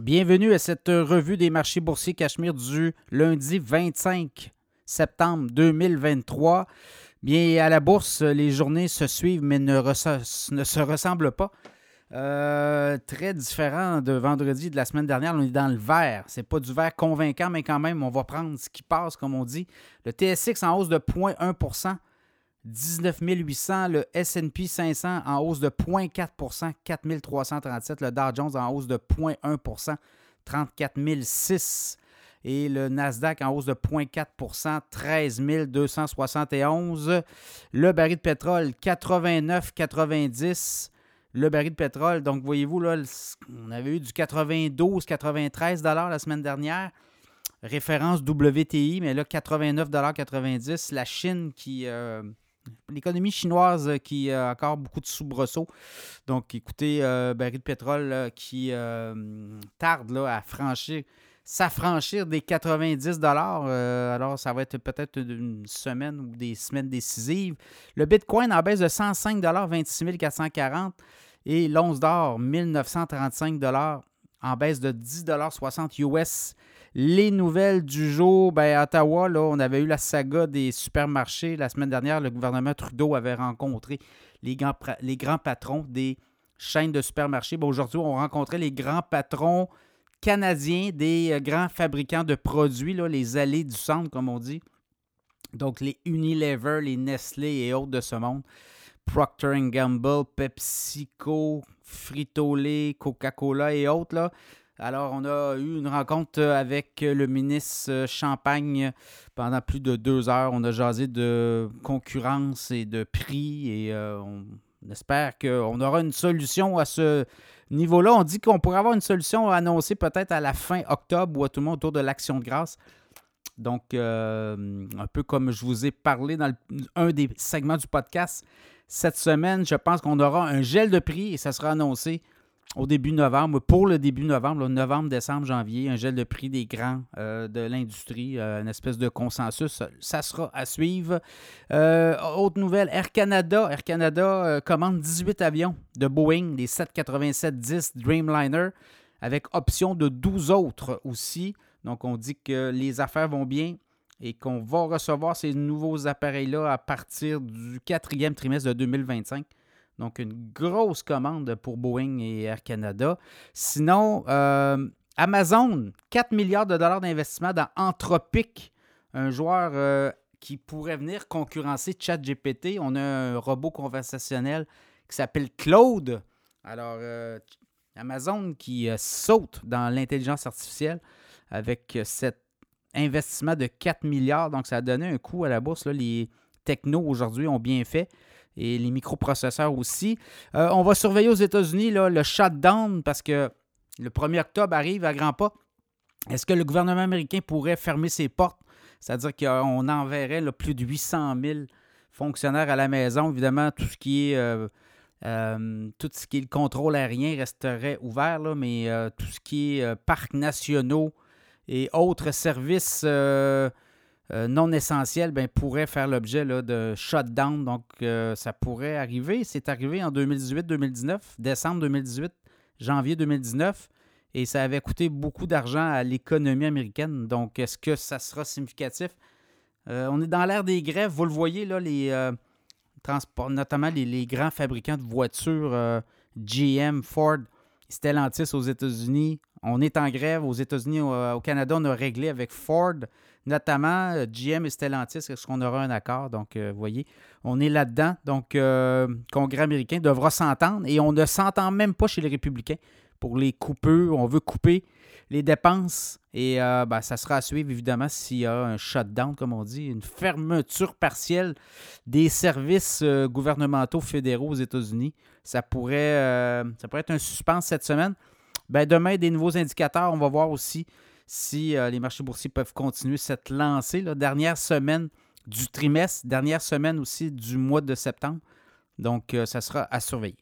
Bienvenue à cette revue des marchés boursiers Cachemire du lundi 25 septembre 2023. Bien, à la bourse, les journées se suivent mais ne, ne se ressemblent pas. Euh, très différent de vendredi de la semaine dernière. On est dans le vert. C'est pas du vert convaincant, mais quand même, on va prendre ce qui passe, comme on dit. Le TSX en hausse de 0,1 19 800. Le SP 500 en hausse de 0,4% 4 337. Le Dow Jones en hausse de 0,1% 34 006. Et le Nasdaq en hausse de 0,4% 13 271. Le baril de pétrole 89,90. Le baril de pétrole, donc voyez-vous, là, on avait eu du 92-93 la semaine dernière référence WTI, mais là, 89,90 La Chine qui, euh, l'économie chinoise euh, qui a encore beaucoup de soubresauts. Donc, écoutez, euh, baril de pétrole qui euh, tarde là, à franchir, s'affranchir des 90 Alors, ça va être peut-être une semaine ou des semaines décisives. Le Bitcoin en baisse de 105 26 440 et l'once d'or, 1935 en baisse de 10,60 US les nouvelles du jour, ben, à Ottawa, on avait eu la saga des supermarchés. La semaine dernière, le gouvernement Trudeau avait rencontré les grands, patrons des chaînes de supermarchés. Aujourd'hui, on rencontrait les grands patrons canadiens des euh, grands fabricants de produits, là, les allées du centre, comme on dit. Donc, les Unilever, les Nestlé et autres de ce monde. Procter Gamble, PepsiCo, Frito-Lay, Coca-Cola et autres. Alors, on a eu une rencontre euh, avec le ministre euh, Champagne pendant plus de deux heures. On a jasé de concurrence et de prix et euh, on espère qu'on aura une solution à ce niveau-là. On dit qu'on pourrait avoir une solution annoncée peut-être à la fin octobre ou à tout le monde autour de l'Action de grâce. Donc, un peu comme je vous ai parlé dans un des segments du podcast, cette semaine, je pense qu'on aura un gel de prix et ça sera annoncé au début novembre, pour le début novembre, novembre, décembre, janvier, un gel de prix des grands euh, de l'industrie, euh, une espèce de consensus. Ça sera à suivre. Euh, autre nouvelle, Air Canada. Air Canada commande 18 avions de Boeing, les 787-10 Dreamliner, avec option de 12 autres aussi. Donc, on dit que les affaires vont bien et qu'on va recevoir ces nouveaux appareils-là à partir du quatrième trimestre de 2025. Donc, une grosse commande pour Boeing et Air Canada. Sinon, euh, Amazon, 4 milliards de dollars d'investissement dans Anthropic, un joueur euh, qui pourrait venir concurrencer ChatGPT. On a un robot conversationnel qui s'appelle Claude. Alors, euh, Amazon qui saute dans l'intelligence artificielle avec cet investissement de 4 milliards. Donc, ça a donné un coup à la bourse. Les technos aujourd'hui ont bien fait et les microprocesseurs aussi. Euh, on va surveiller aux États-Unis le shutdown parce que le 1er octobre arrive à grands pas. Est-ce que le gouvernement américain pourrait fermer ses portes? C'est-à-dire qu'on enverrait plus de 800 000 fonctionnaires à la maison. Évidemment, tout ce qui est, euh, euh, tout ce qui est le contrôle aérien resterait ouvert, mais tout ce qui est parcs nationaux et autres services euh, non essentiels ben, pourraient faire l'objet de shutdown. Donc, euh, ça pourrait arriver. C'est arrivé en 2018-2019, décembre 2018, janvier 2019, et ça avait coûté beaucoup d'argent à l'économie américaine. Donc, est-ce que ça sera significatif? Euh, on est dans l'ère des grèves. Vous le voyez, là, les transports, notamment les, les, grands fabricants de voitures, GM, Ford, Stellantis aux États-Unis. On est en grève aux États-Unis, au, Canada, on a réglé avec Ford, notamment euh, GM et Stellantis. Est-ce qu'on aura un accord? Donc, euh, vous voyez, on est là-dedans. Donc, euh, le Congrès américain devra s'entendre et on ne s'entend même pas chez les républicains pour les coupeurs. On veut couper les dépenses et ben, ça sera à suivre évidemment s'il y a un shutdown, comme on dit, une fermeture partielle des services gouvernementaux fédéraux aux États-Unis. Ça pourrait, ça pourrait être un suspense cette semaine. Ben, demain, des nouveaux indicateurs. On va voir aussi si euh, les marchés boursiers peuvent continuer cette lancée. La dernière semaine du trimestre, dernière semaine aussi du mois de septembre. Donc, euh, ça sera à surveiller.